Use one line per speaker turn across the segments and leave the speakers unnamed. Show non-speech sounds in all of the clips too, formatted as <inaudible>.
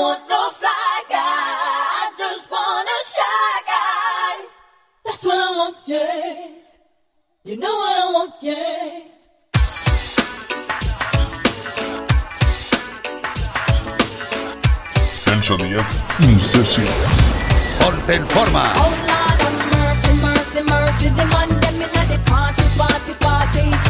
want no fly guy. I just want a shy guy. That's what I want, yeah. You know what I want, yeah.
Encho Díaz in.
Ponte en forma.
Oh Lord mercy, mercy, mercy. The man them inna the party, party, party.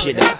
shit up.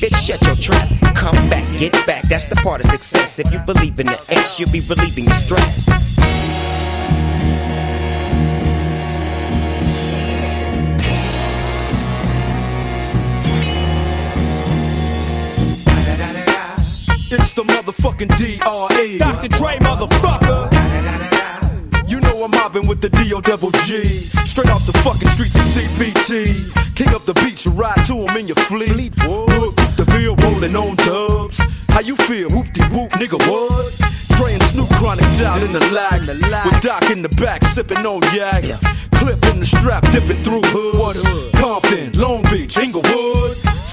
bitch, shut your trap. Come back, get back, that's the part of success. If you believe in the X, you'll be relieving the stress.
It's the motherfucking D.R.E. Dr. Dre, motherfucker. I'm mobbing with the D.O. Devil G. Straight off the fucking streets of CBT. King up the beach, you ride to him in your fleet. Look, the veal rolling on dubs. How you feel? Whoop de whoop, nigga, what? Praying Snoop Chronic down in the lag. With Doc in the back, sipping on yak. Yeah. Clip the strap, dipping through hood. Compton, Long Beach, Inglewood.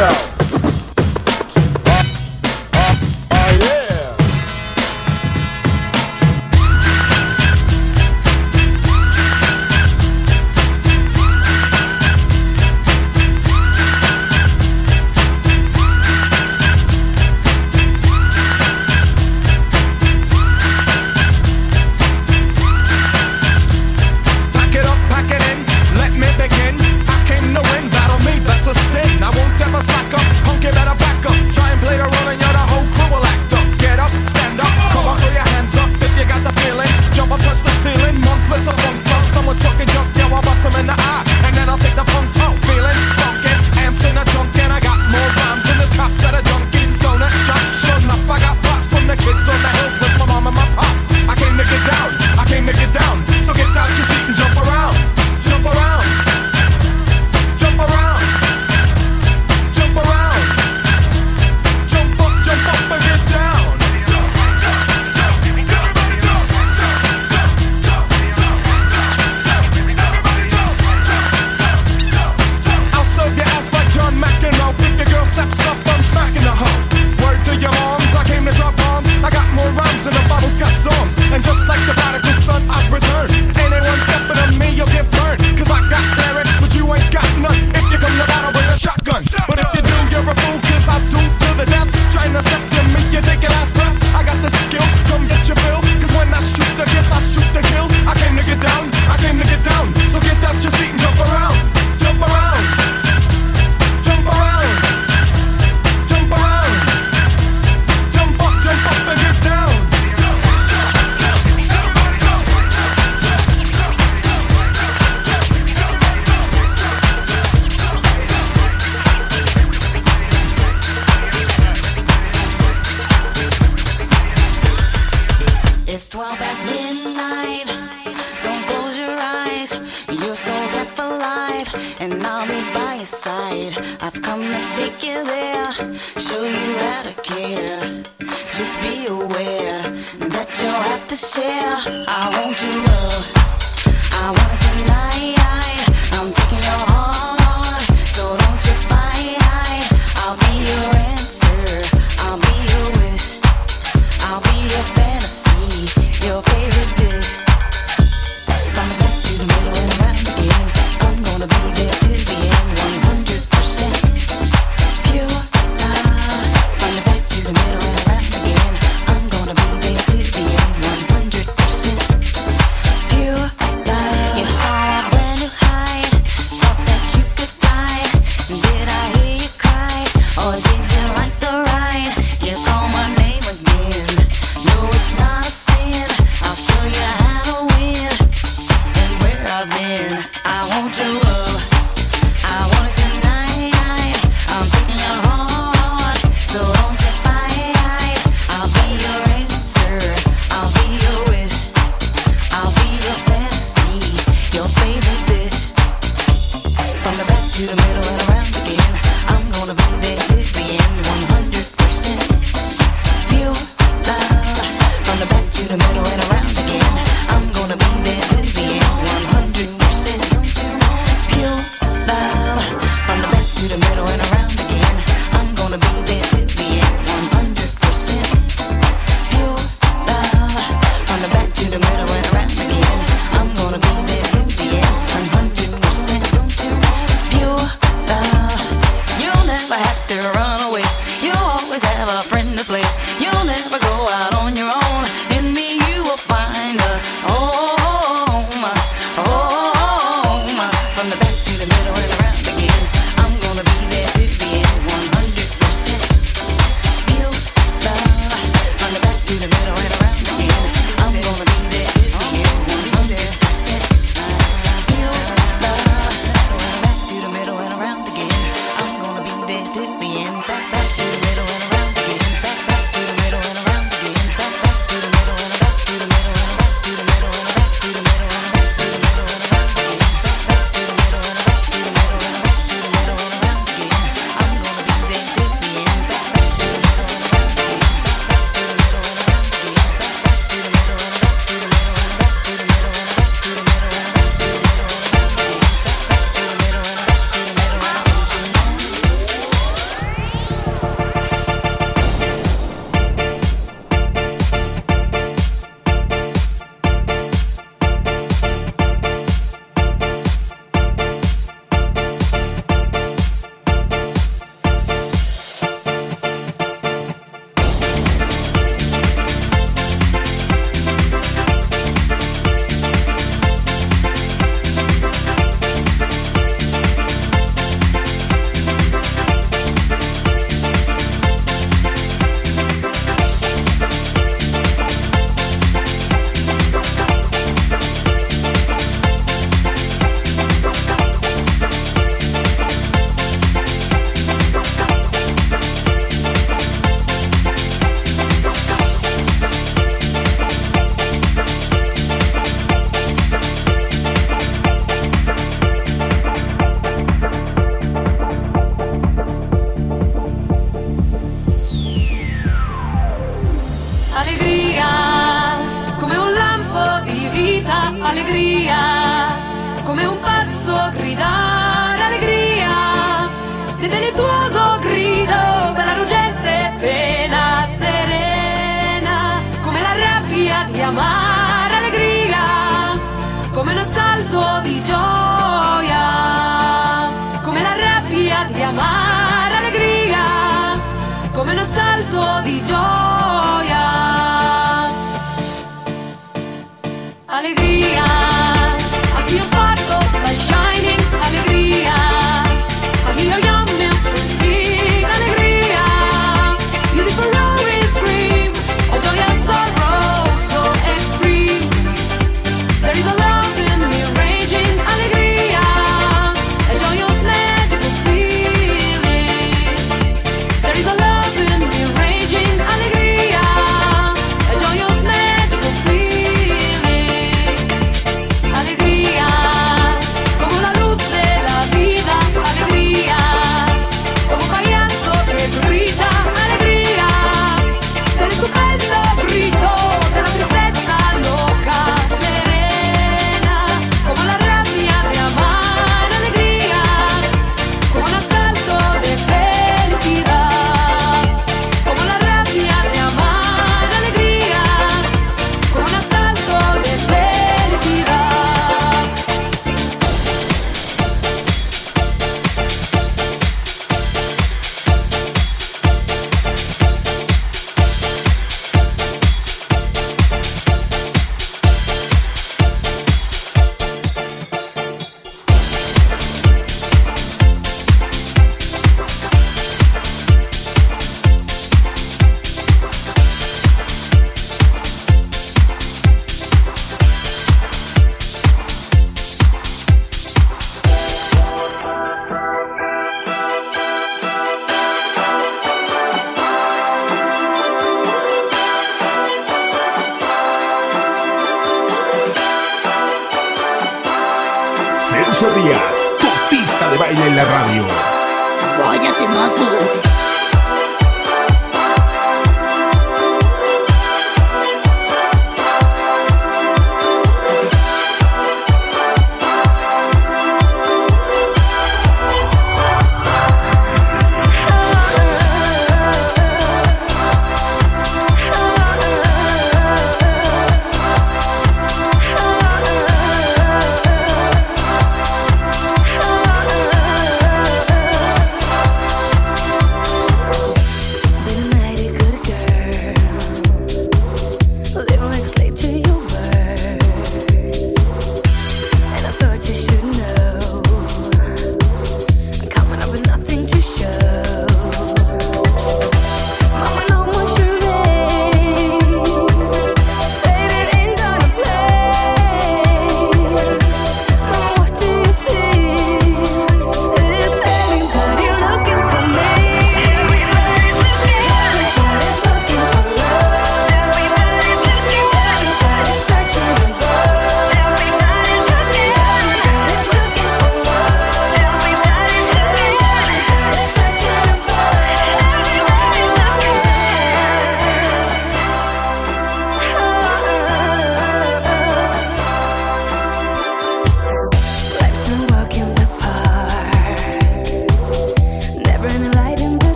out.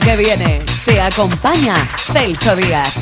Que viene. Te acompaña Celso Díaz.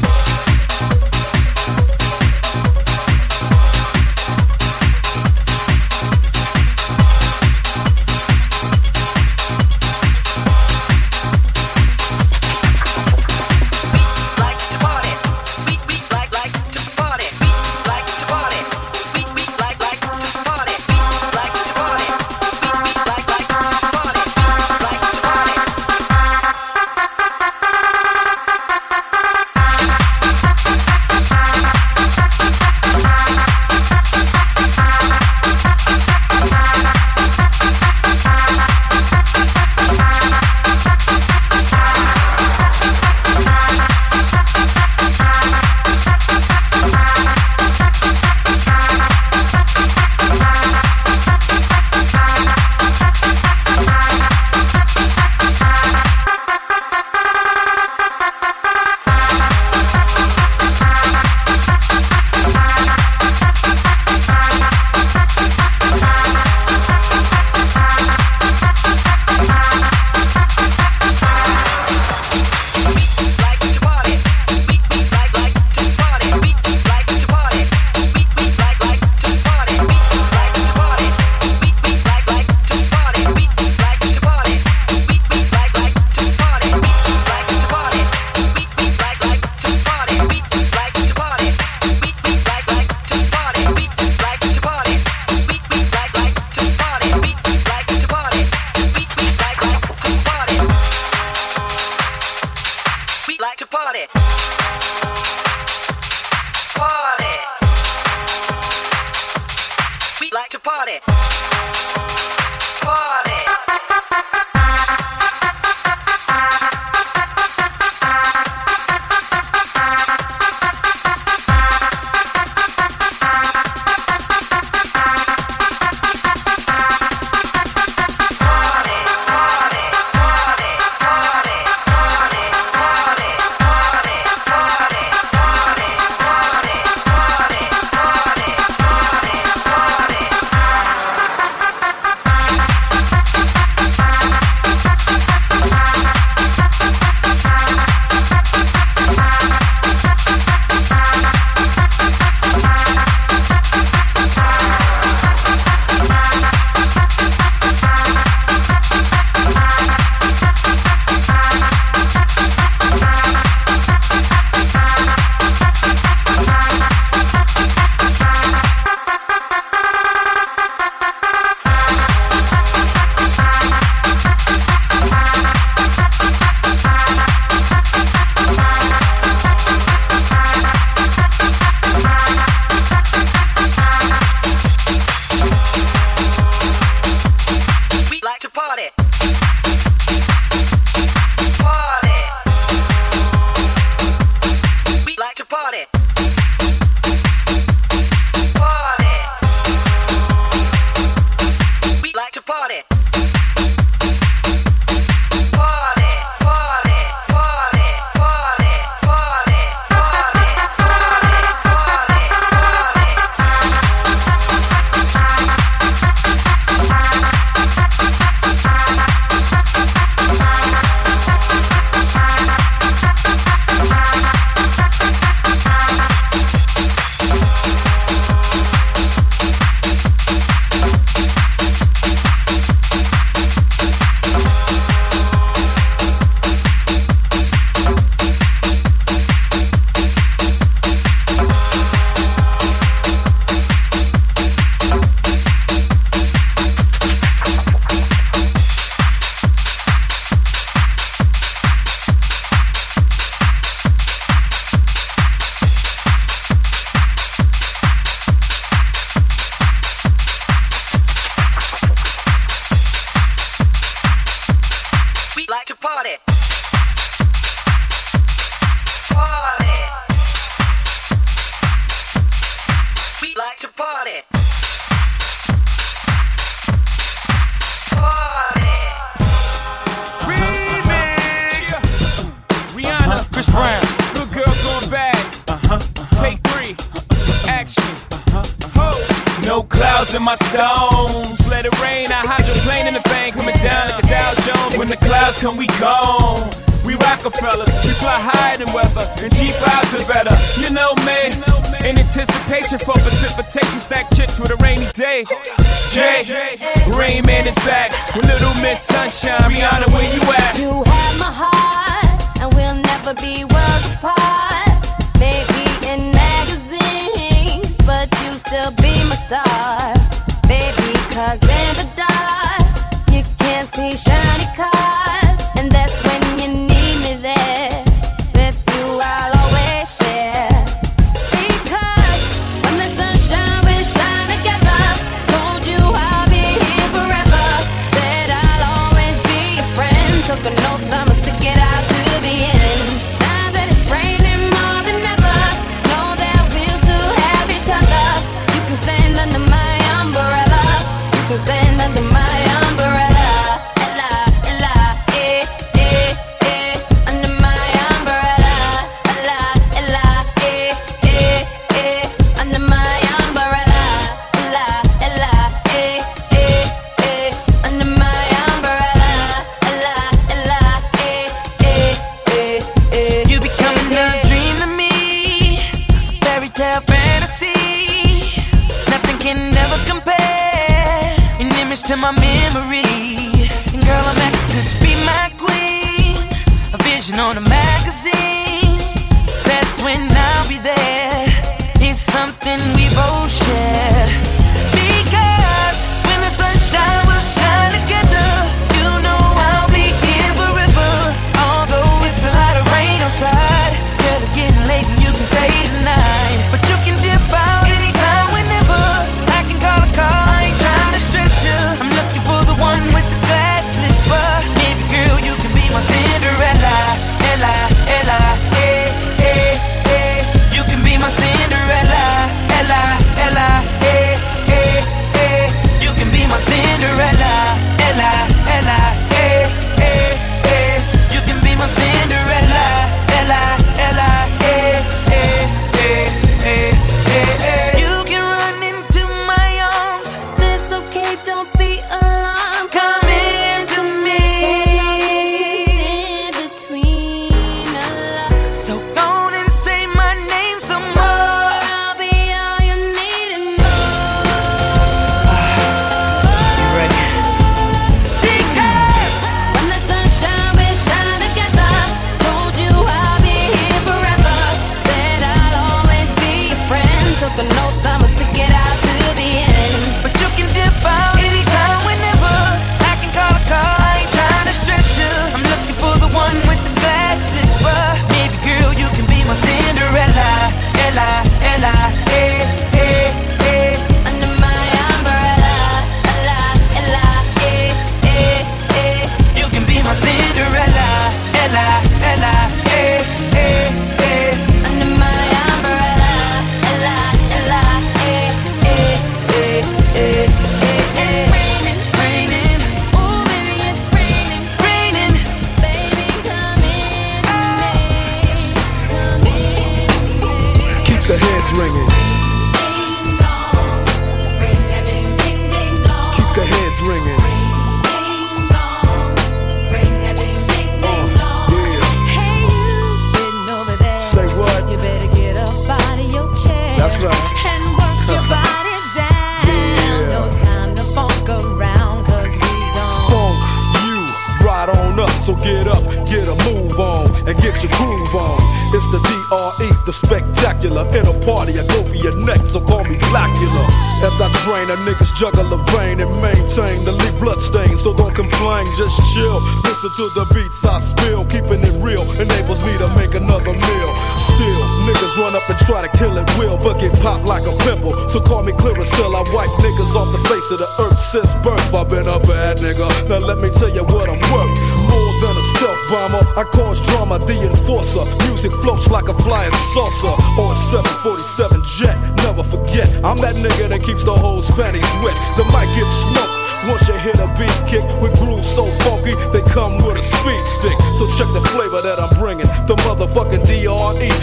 and
salsa or a 747 jet. Never forget, I'm that nigga that keeps the whole panties wet. The mic gets smoked. Once you hit a beat kick with grooves so funky, they come with a speed stick. So check the flavor that I'm bringing. The motherfucking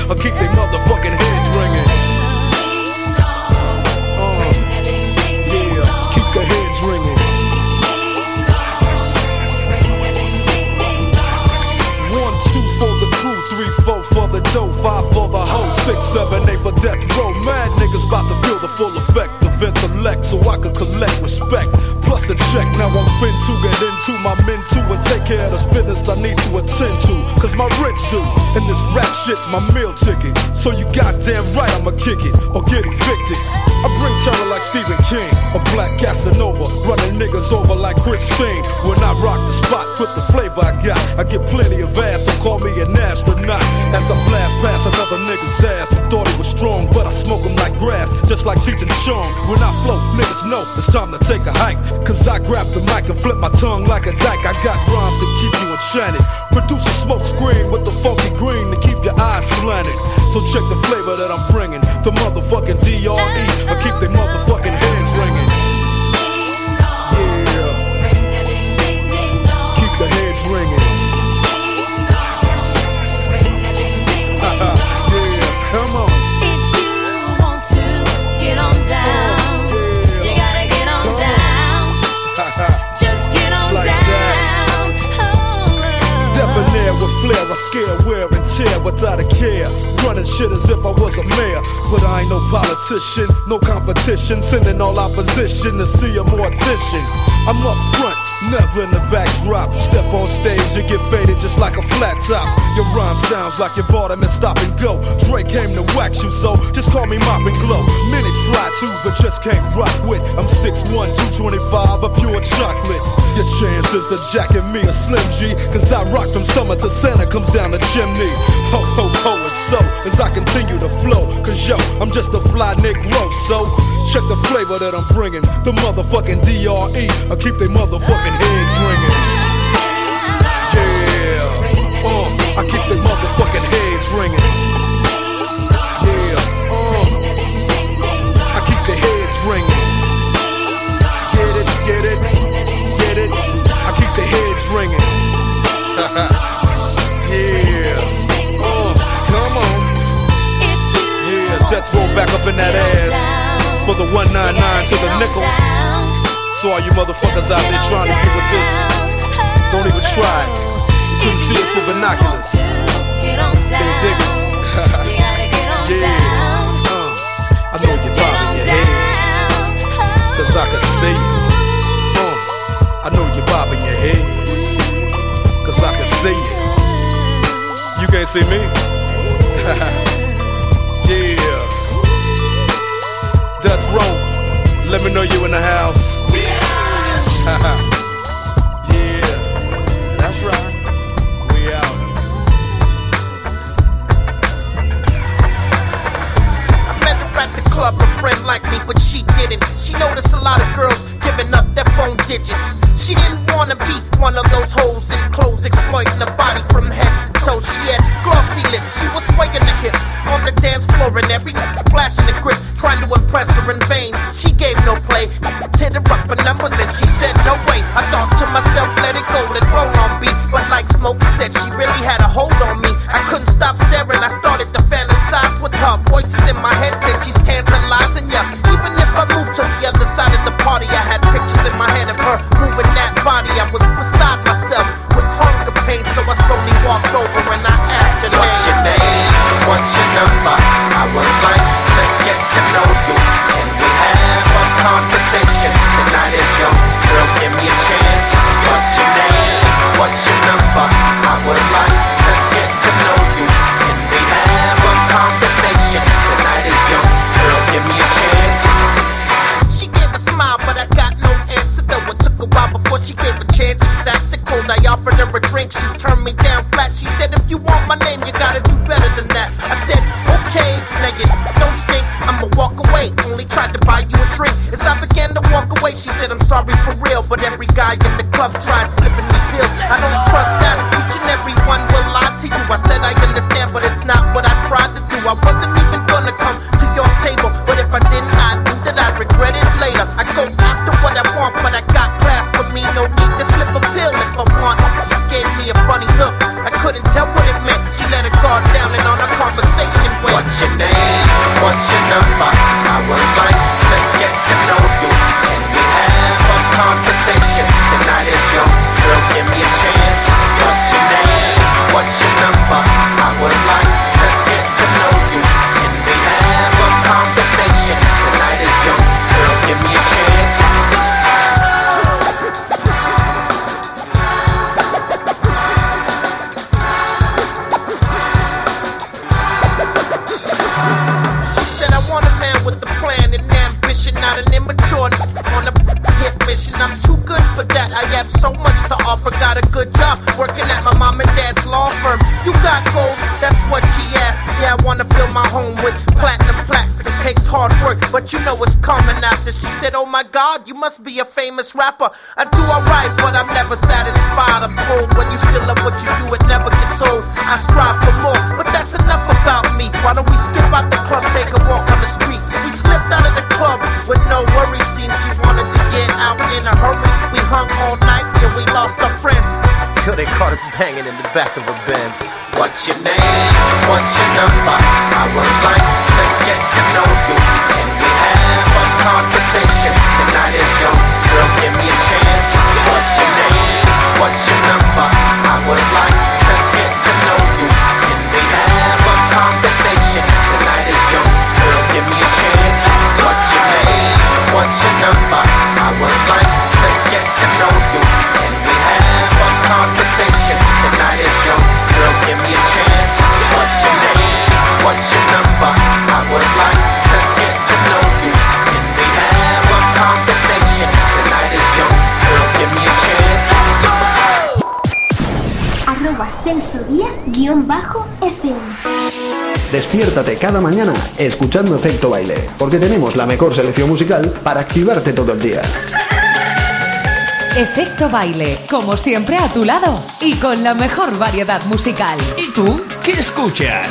Dre'll keep they motherfucking heads ringing. toe, five for the hoe, six, seven, eight for death row. Mad niggas about to feel the full effect of intellect so I can collect respect. Plus a check, now I'm fin to get into my men too and take care of the business I need to attend to. Cause my rich do, and this rap shit's my meal ticket. So you goddamn right I'ma kick it or get evicted. I bring terror like Stephen King or Black Casanova, running niggas over like Christine. When I rock the spot with the flavor I got, I get plenty of ass, so call me an astronaut. As I blast past another nigga's ass, who thought he was strong, but I smoke him like grass, just like Cheech and Chong. When I flow, niggas know it's time to take a hike. Cause I grab the mic and flip my tongue like a dyke. I got rhymes to keep you enchanted. Produce a smoke screen with the funky green to keep your eyes slanted. So check the flavor that I'm bringing. The motherfucking DRE. I keep they motherfucking without a care. Running shit as if I was a mayor. But I ain't no politician, no competition. Sending all opposition to see a mortician. I'm up front, never in the backdrop. Step on stage, you get faded just like a flat top. Your rhyme sounds like you bought them and stop and go. Drake came to wax you, so just call me Mop and Glo. Minutes fly too, but just can't rock with. I'm 6'1, 225, a pure chocolate. Your chances to jacket me a Slim G, cause I rock from summer to Santa comes down the chimney. Ho, ho, ho, and so as I continue to flow, cause yo, I'm just a fly Negro, so check the flavor that I'm bringing. The motherfucking DRE, I keep they motherfucking heads ringing. Yeah, uh, I keep they motherfucking heads ringing. Yeah, uh, I keep the heads ringing. Get it, get it, get it. I keep the heads ringing. <laughs> yeah, uh, come on. Yeah, Death Row back up in that ass for the 199 to the nickel. So all you motherfuckers out there trying to get with this, don't even try. You couldn't see us with binoculars. They dig it. <laughs> yeah. Uh, I know you're bobbing your head. Cause I can see it. Uh, I know you're bobbing your head. Cause I can see it. You can't see me? <laughs> yeah. Death Row. Let me know you in the house. <laughs> yeah. That's right. We out.
I met her at the club, a friend like me, but she didn't. She noticed a lot of girls giving up their phone digits. She didn't wanna be one of those hoes in clothes exploiting the body from head to toe. She had glossy lips, she was swaying the hips on the dance floor and every <laughs> night flashing the grip, trying to impress her in vain. She gave no play, hit her numbers and she said no way. I thought to myself, let it go, let roll on beat. But like Smokey said, she really had a hold on me. My god, you must be a famous rapper. I do alright, but I'm never satisfied. I'm cold when you still love what you do, it never gets old. I strive for more, but that's enough about me. Why don't we skip out the club, take a walk on the streets? We slipped out of the club with no worries. Seems she wanted to get out in a hurry. We hung all night till we lost our friends. Till they caught us banging in the back of a Benz.
What's your name? What's your number? I would like to get to know you. Conversation? The night is young, girl, give me a chance. What's your name? What's your number? I would like to get to know you. Can we have a conversation? The night is young, girl, give me a chance. What's your name? What's your number? I would like to get to know you. Can we have a conversation? The night is young, girl, give me a chance. What's your name? What's your number? I would like
Arroba Celso Díaz guion bajo FM.
Despiértate cada mañana escuchando Efecto Baile, porque tenemos la mejor selección musical para activarte todo el día.
Efecto baile, como siempre a tu lado y con la mejor variedad musical.
¿Y tú qué escuchas?